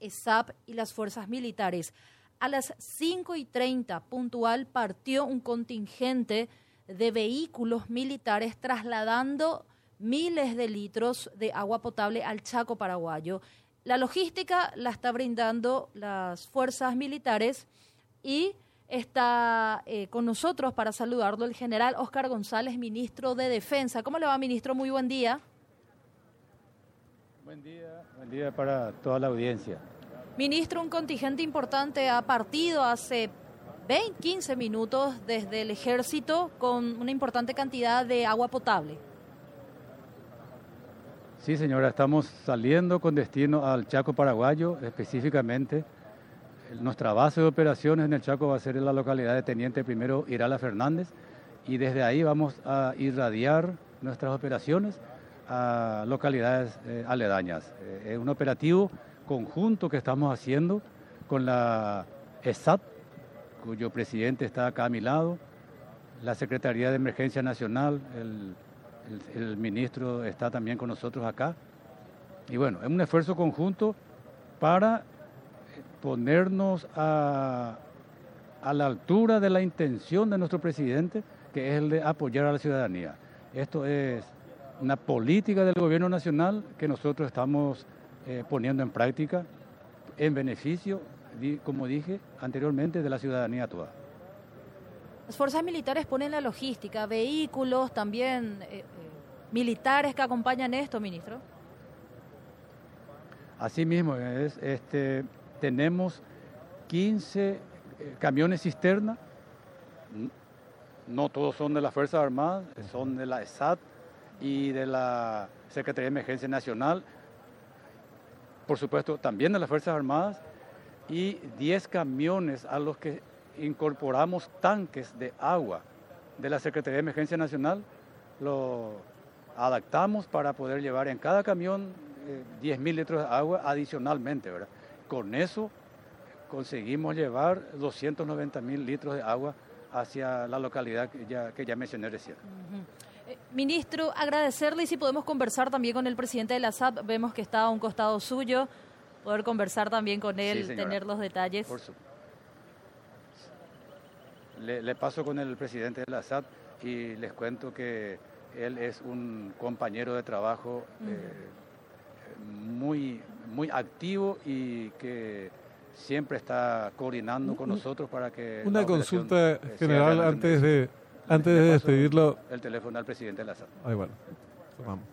ESAP y las fuerzas militares. A las 5 y 30 puntual partió un contingente de vehículos militares trasladando miles de litros de agua potable al Chaco paraguayo. La logística la está brindando las fuerzas militares y está eh, con nosotros para saludarlo el general Oscar González, ministro de Defensa. ¿Cómo le va, ministro? Muy buen día. Buen día, buen día para toda la audiencia. Ministro, un contingente importante ha partido hace 20, 15 minutos desde el ejército con una importante cantidad de agua potable. Sí, señora, estamos saliendo con destino al Chaco paraguayo, específicamente. Nuestra base de operaciones en el Chaco va a ser en la localidad de Teniente Primero Irala Fernández y desde ahí vamos a irradiar nuestras operaciones a localidades eh, aledañas. Eh, es un operativo conjunto que estamos haciendo con la ESAT, cuyo presidente está acá a mi lado, la Secretaría de Emergencia Nacional, el, ministro está también con nosotros acá. Y bueno, es un esfuerzo conjunto para ponernos a, a la altura de la intención de nuestro presidente, que es el de apoyar a la ciudadanía. Esto es una política del gobierno nacional que nosotros estamos eh, poniendo en práctica en beneficio, como dije anteriormente, de la ciudadanía toda. Las fuerzas militares ponen la logística, vehículos también eh, eh, militares que acompañan esto, ministro. Así mismo, es, este, tenemos 15 camiones cisterna, no todos son de las Fuerzas Armadas, son de la ESAT y de la Secretaría de Emergencia Nacional, por supuesto, también de las Fuerzas Armadas, y 10 camiones a los que incorporamos tanques de agua de la Secretaría de Emergencia Nacional. Lo adaptamos para poder llevar en cada camión 10 eh, mil litros de agua adicionalmente. ¿verdad? Con eso conseguimos llevar 290 mil litros de agua hacia la localidad que ya, mencioné recién. Ministro, agradecerle y si podemos conversar también con el presidente de la SAP, vemos que está a un costado suyo, poder conversar también con él, tener los detalles. Por le, paso con el presidente de la SAP y les cuento que él es un compañero de trabajo eh, muy, muy activo y que siempre está coordinando con nosotros para que... Una consulta general antes de antes de despedirlo. El teléfono al presidente Lázaro. Ay, bueno. Vamos.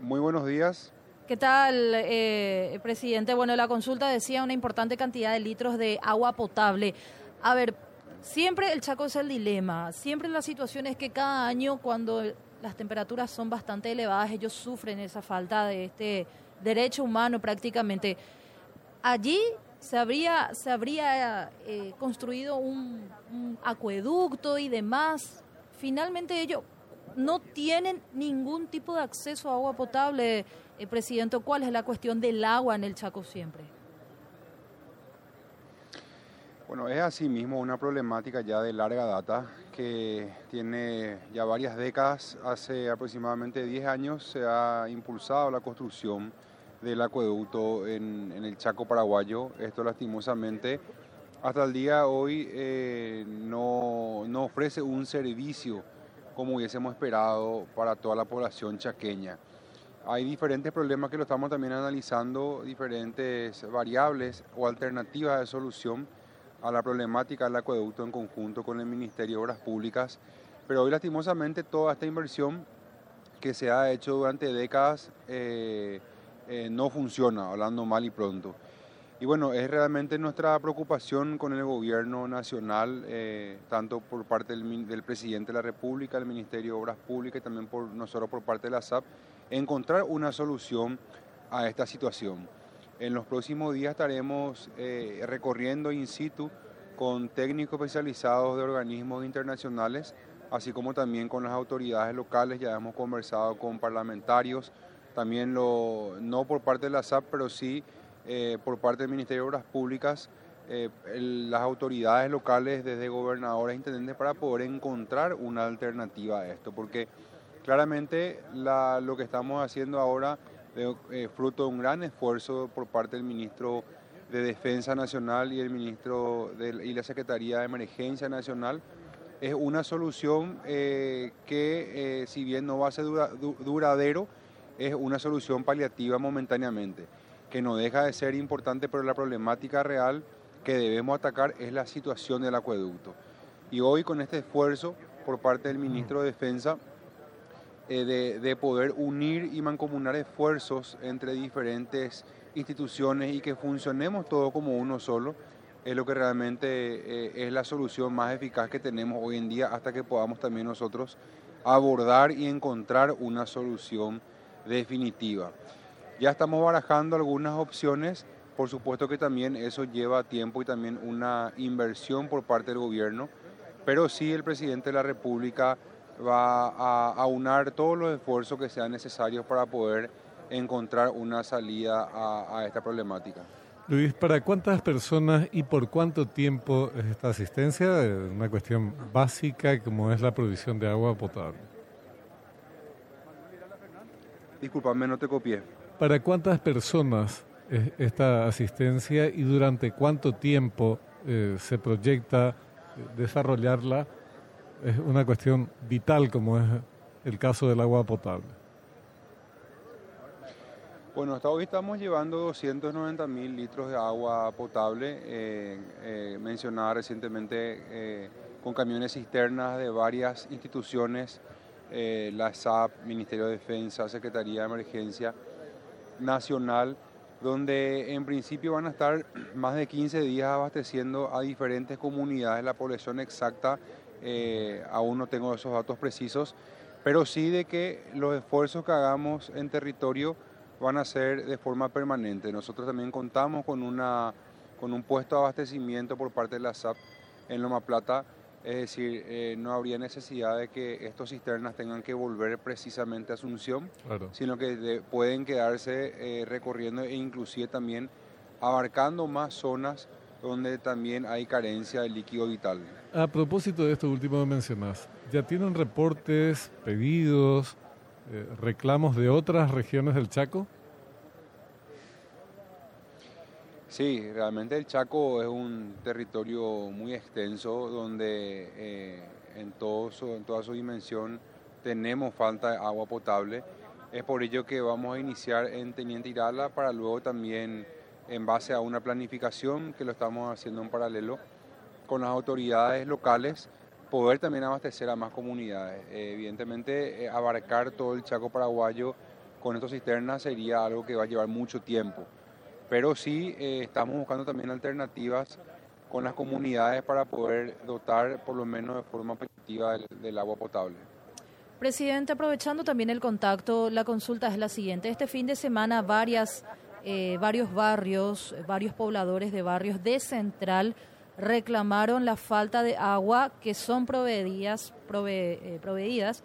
Muy buenos días. ¿Qué tal, eh, presidente? Bueno, la consulta decía una importante cantidad de litros de agua potable. A ver, siempre el Chaco es el dilema. Siempre la situación es que cada año, cuando las temperaturas son bastante elevadas, ellos sufren esa falta de este derecho humano prácticamente. Allí se habría, se habría eh, construido un, acueducto y demás. Finalmente ellos no tienen ningún tipo de acceso a agua potable, eh, Presidente. ¿Cuál es la cuestión del agua en el Chaco siempre? Bueno, es así mismo una problemática ya de larga data que tiene ya varias décadas. Hace aproximadamente 10 años se ha impulsado la construcción del acueducto en, el Chaco paraguayo. Esto lastimosamente hasta el día de hoy eh, no, no, ofrece un servicio como hubiésemos esperado para toda la población chaqueña. Hay diferentes problemas que lo estamos también analizando, diferentes variables o alternativas de solución a la problemática del acueducto en conjunto con el Ministerio de Obras Públicas. Pero hoy lastimosamente toda esta inversión que se ha hecho durante décadas eh, eh, no funciona, hablando mal y pronto. Y bueno, es realmente nuestra preocupación con el gobierno nacional, eh, tanto por parte del, presidente de la República, el Ministerio de Obras Públicas y también por nosotros por parte de la SAP, encontrar una solución a esta situación. En los próximos días estaremos eh, recorriendo in situ con técnicos especializados de organismos internacionales, así como también con las autoridades locales. Ya hemos conversado con parlamentarios, también lo, no por parte de la SAP, pero sí eh, por parte del Ministerio de Obras Públicas, eh, las autoridades locales, desde gobernadores e intendentes, para poder encontrar una alternativa a esto, porque claramente lo que estamos haciendo ahora eh, fruto de un gran esfuerzo por parte del ministro de Defensa Nacional y el ministro de, y la Secretaría de Emergencia Nacional. Es una solución que, si bien no va a ser duradero, es una solución paliativa momentáneamente, que no deja de ser importante, pero la problemática real que debemos atacar es la situación del acueducto. Y hoy con este esfuerzo por parte del ministro de Defensa eh, de, poder unir y mancomunar esfuerzos entre diferentes instituciones y que funcionemos todos como uno solo, es lo que realmente eh, es la solución más eficaz que tenemos hoy en día hasta que podamos también nosotros abordar y encontrar una solución definitiva. Ya estamos barajando algunas opciones por supuesto que también eso lleva tiempo y también una inversión por parte del gobierno, pero sí el presidente de la República va a aunar todos los esfuerzos que sean necesarios para poder encontrar una salida a, esta problemática. Luis, ¿para cuántas personas y por cuánto tiempo es esta asistencia? Una cuestión básica como es la provisión de agua potable. Disculpame, no te copié. ¿Para cuántas personas esta asistencia y durante cuánto tiempo eh, se proyecta eh, desarrollarla es una cuestión vital como es el caso del agua potable. Bueno, hasta hoy estamos llevando 290 mil litros de agua potable. Eh, mencionada recientemente con camiones cisternas de varias instituciones, la SAP, Ministerio de Defensa, Secretaría de Emergencia Nacional donde en principio van a estar más de 15 días abasteciendo a diferentes comunidades. La población exacta eh, aún no tengo esos datos precisos, pero sí de que los esfuerzos que hagamos en territorio van a ser de forma permanente. Nosotros también contamos con, una, con un puesto de abastecimiento por parte de la SAP en Loma Plata es decir, eh, no habría necesidad de que estos cisternas tengan que volver precisamente a Asunción, sino que pueden quedarse eh, recorriendo e inclusive también abarcando más zonas donde también hay carencia de líquido vital. A propósito de esto último que mencionas, ¿ya tienen reportes, pedidos, eh, reclamos de otras regiones del Chaco? Sí, realmente el Chaco es un territorio muy extenso donde eh, en, todo en toda su dimensión tenemos falta de agua potable. Es por ello que vamos a iniciar en Teniente Irala para luego también, en base a una planificación que lo estamos haciendo en paralelo con las autoridades locales, poder también abastecer a más comunidades. evidentemente, eh, abarcar todo el Chaco paraguayo con estas cisternas sería algo que va a llevar mucho tiempo pero sí eh, estamos buscando también alternativas con las comunidades para poder dotar por lo menos de forma efectiva del, agua potable. Presidente, aprovechando también el contacto, la consulta es la siguiente. Este fin de semana varias, eh, varios barrios, varios pobladores de barrios de Central reclamaron la falta de agua que son eh, proveídas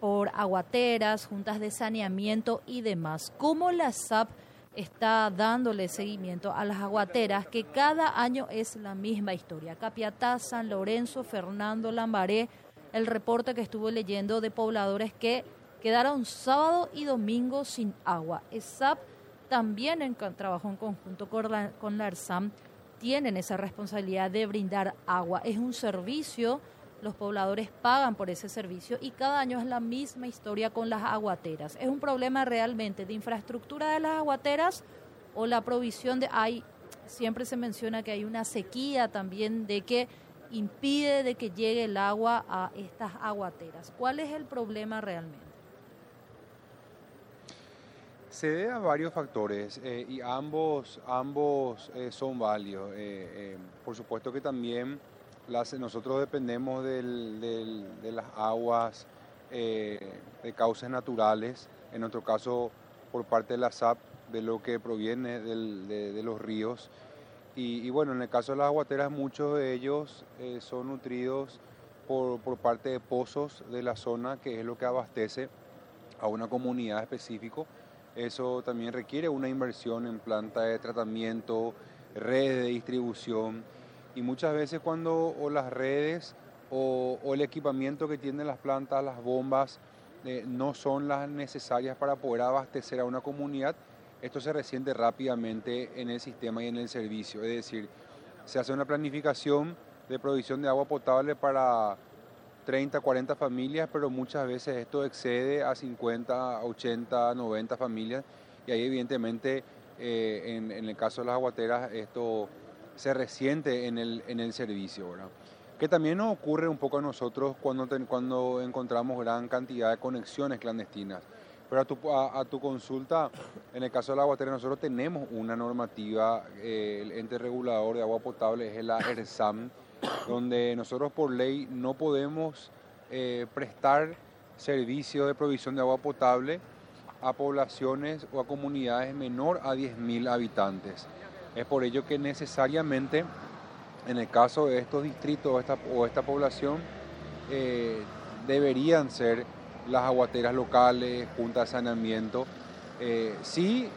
por aguateras, juntas de saneamiento y demás. ¿Cómo la SAP está dándole seguimiento a las aguateras, que cada año es la misma historia. Capiatá, San Lorenzo, Fernando Lambaré, el reporte que estuve leyendo de pobladores que quedaron sábado y domingo sin agua. ESAP también en trabajo en conjunto con la, con la ERSAM tienen esa responsabilidad de brindar agua. Es un servicio los pobladores pagan por ese servicio y cada año es la misma historia con las aguateras. ¿Es un problema realmente de infraestructura de las aguateras o la provisión de... Hay, siempre se menciona que hay una sequía también de que impide de que llegue el agua a estas aguateras. ¿Cuál es el problema realmente? Se debe a varios factores eh, y ambos, ambos eh, son válidos. Eh, por supuesto que también nosotros dependemos de las aguas eh, de causas naturales, en nuestro caso por parte de la SAP, de lo que proviene de, los ríos. Y, bueno, en el caso de las aguateras, muchos de ellos eh, son nutridos por, parte de pozos de la zona, que es lo que abastece a una comunidad específico. Eso también requiere una inversión en planta de tratamiento, redes de distribución y muchas veces cuando las redes o, el equipamiento que tienen las plantas, las bombas, eh, no son las necesarias para poder abastecer a una comunidad, esto se resiente rápidamente en el sistema y en el servicio. Es decir, se hace una planificación de provisión de agua potable para 30, 40 familias, pero muchas veces esto excede a 50, 80, 90 familias y ahí evidentemente eh, en, el caso de las aguateras esto se resiente en el, en el servicio. Que también nos ocurre un poco a nosotros cuando, cuando encontramos gran cantidad de conexiones clandestinas. Pero a tu, a, tu consulta, en el caso de la aguatera, nosotros tenemos una normativa, eh, el ente regulador de agua potable es la ERSAM, donde nosotros por ley no podemos eh, prestar servicio de provisión de agua potable a poblaciones o a comunidades menor a 10.000 habitantes. Es por ello que necesariamente, en el caso de estos distritos o esta, población, eh, deberían ser las aguateras locales, juntas de saneamiento. Eh, sí,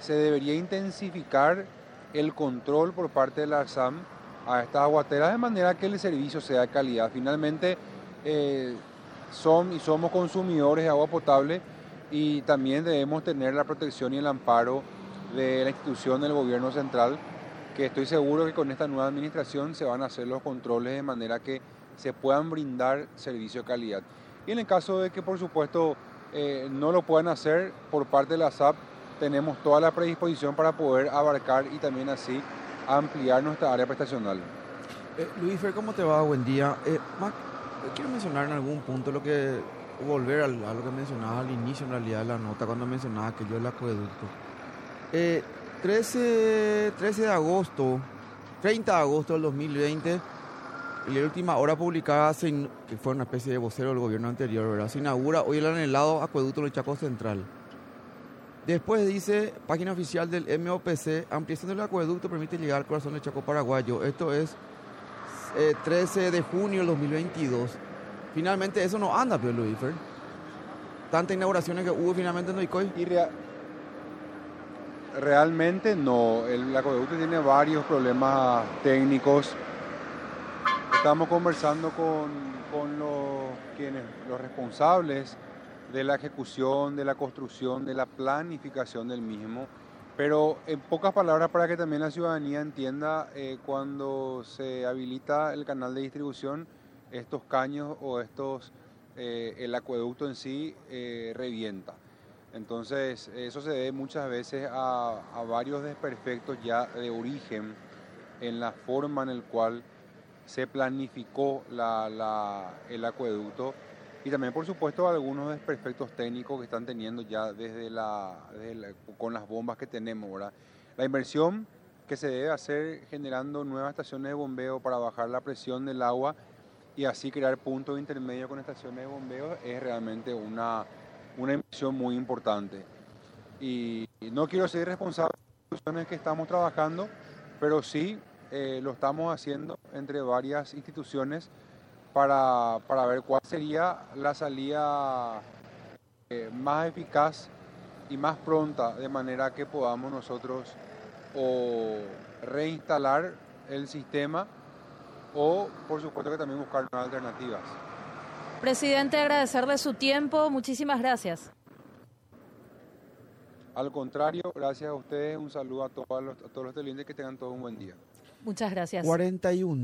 se debería intensificar el control por parte de la ARSAM a estas aguateras de manera que el servicio sea de calidad. Finalmente, eh, son y somos consumidores de agua potable y también debemos tener la protección y el amparo de la institución del gobierno central, que estoy seguro que con esta nueva administración se van a hacer los controles de manera que se puedan brindar servicio de calidad. Y en el caso de que, por supuesto, eh, no lo puedan hacer por parte de la SAP, tenemos toda la predisposición para poder abarcar y también así ampliar nuestra área prestacional. Eh, Luis Fer, ¿cómo te va? Buen día. Eh, Mac, quiero mencionar en algún punto lo que, volver a, lo que mencionaba al inicio en realidad de la nota, cuando mencionaba que yo el acueducto. 13, 13 de agosto, 30 de agosto del 2020, y la última hora publicada, que fue una especie de vocero del gobierno anterior, se inaugura hoy el anhelado acueducto del Chaco Central. Después dice, página oficial del MOPC, ampliación del acueducto permite llegar al corazón del Chaco paraguayo. Esto es 13 eh, de junio del 2022. Finalmente eso no anda, Pedro Luífer. Tantas inauguraciones que hubo finalmente en Noicoy. Y realmente no. El acueducto tiene varios problemas técnicos. Estamos conversando con, con los, quienes, los responsables de la ejecución, de la construcción, de la planificación del mismo. Pero en pocas palabras, para que también la ciudadanía entienda, eh, cuando se habilita el canal de distribución, estos caños o estos, eh, el acueducto en sí eh, revienta. Entonces, eso se debe muchas veces a, varios desperfectos ya de origen en la forma en la cual se planificó la, la, el acueducto y también, por supuesto, algunos desperfectos técnicos que están teniendo ya desde la, con las bombas que tenemos. La inversión que se debe hacer generando nuevas estaciones de bombeo para bajar la presión del agua y así crear puntos intermedios con estaciones de bombeo es realmente una, una inversión muy importante. Y no quiero ser responsable de las instituciones que estamos trabajando, pero sí eh, lo estamos haciendo entre varias instituciones para, para ver cuál sería la salida eh, más eficaz y más pronta, de manera que podamos nosotros o reinstalar el sistema o, por supuesto, que también buscar nuevas alternativas. Presidente, agradecerle su tiempo. Muchísimas gracias. Al contrario, gracias a ustedes. Un saludo a todos los, a todos los que tengan todo un buen día. Muchas gracias. 41.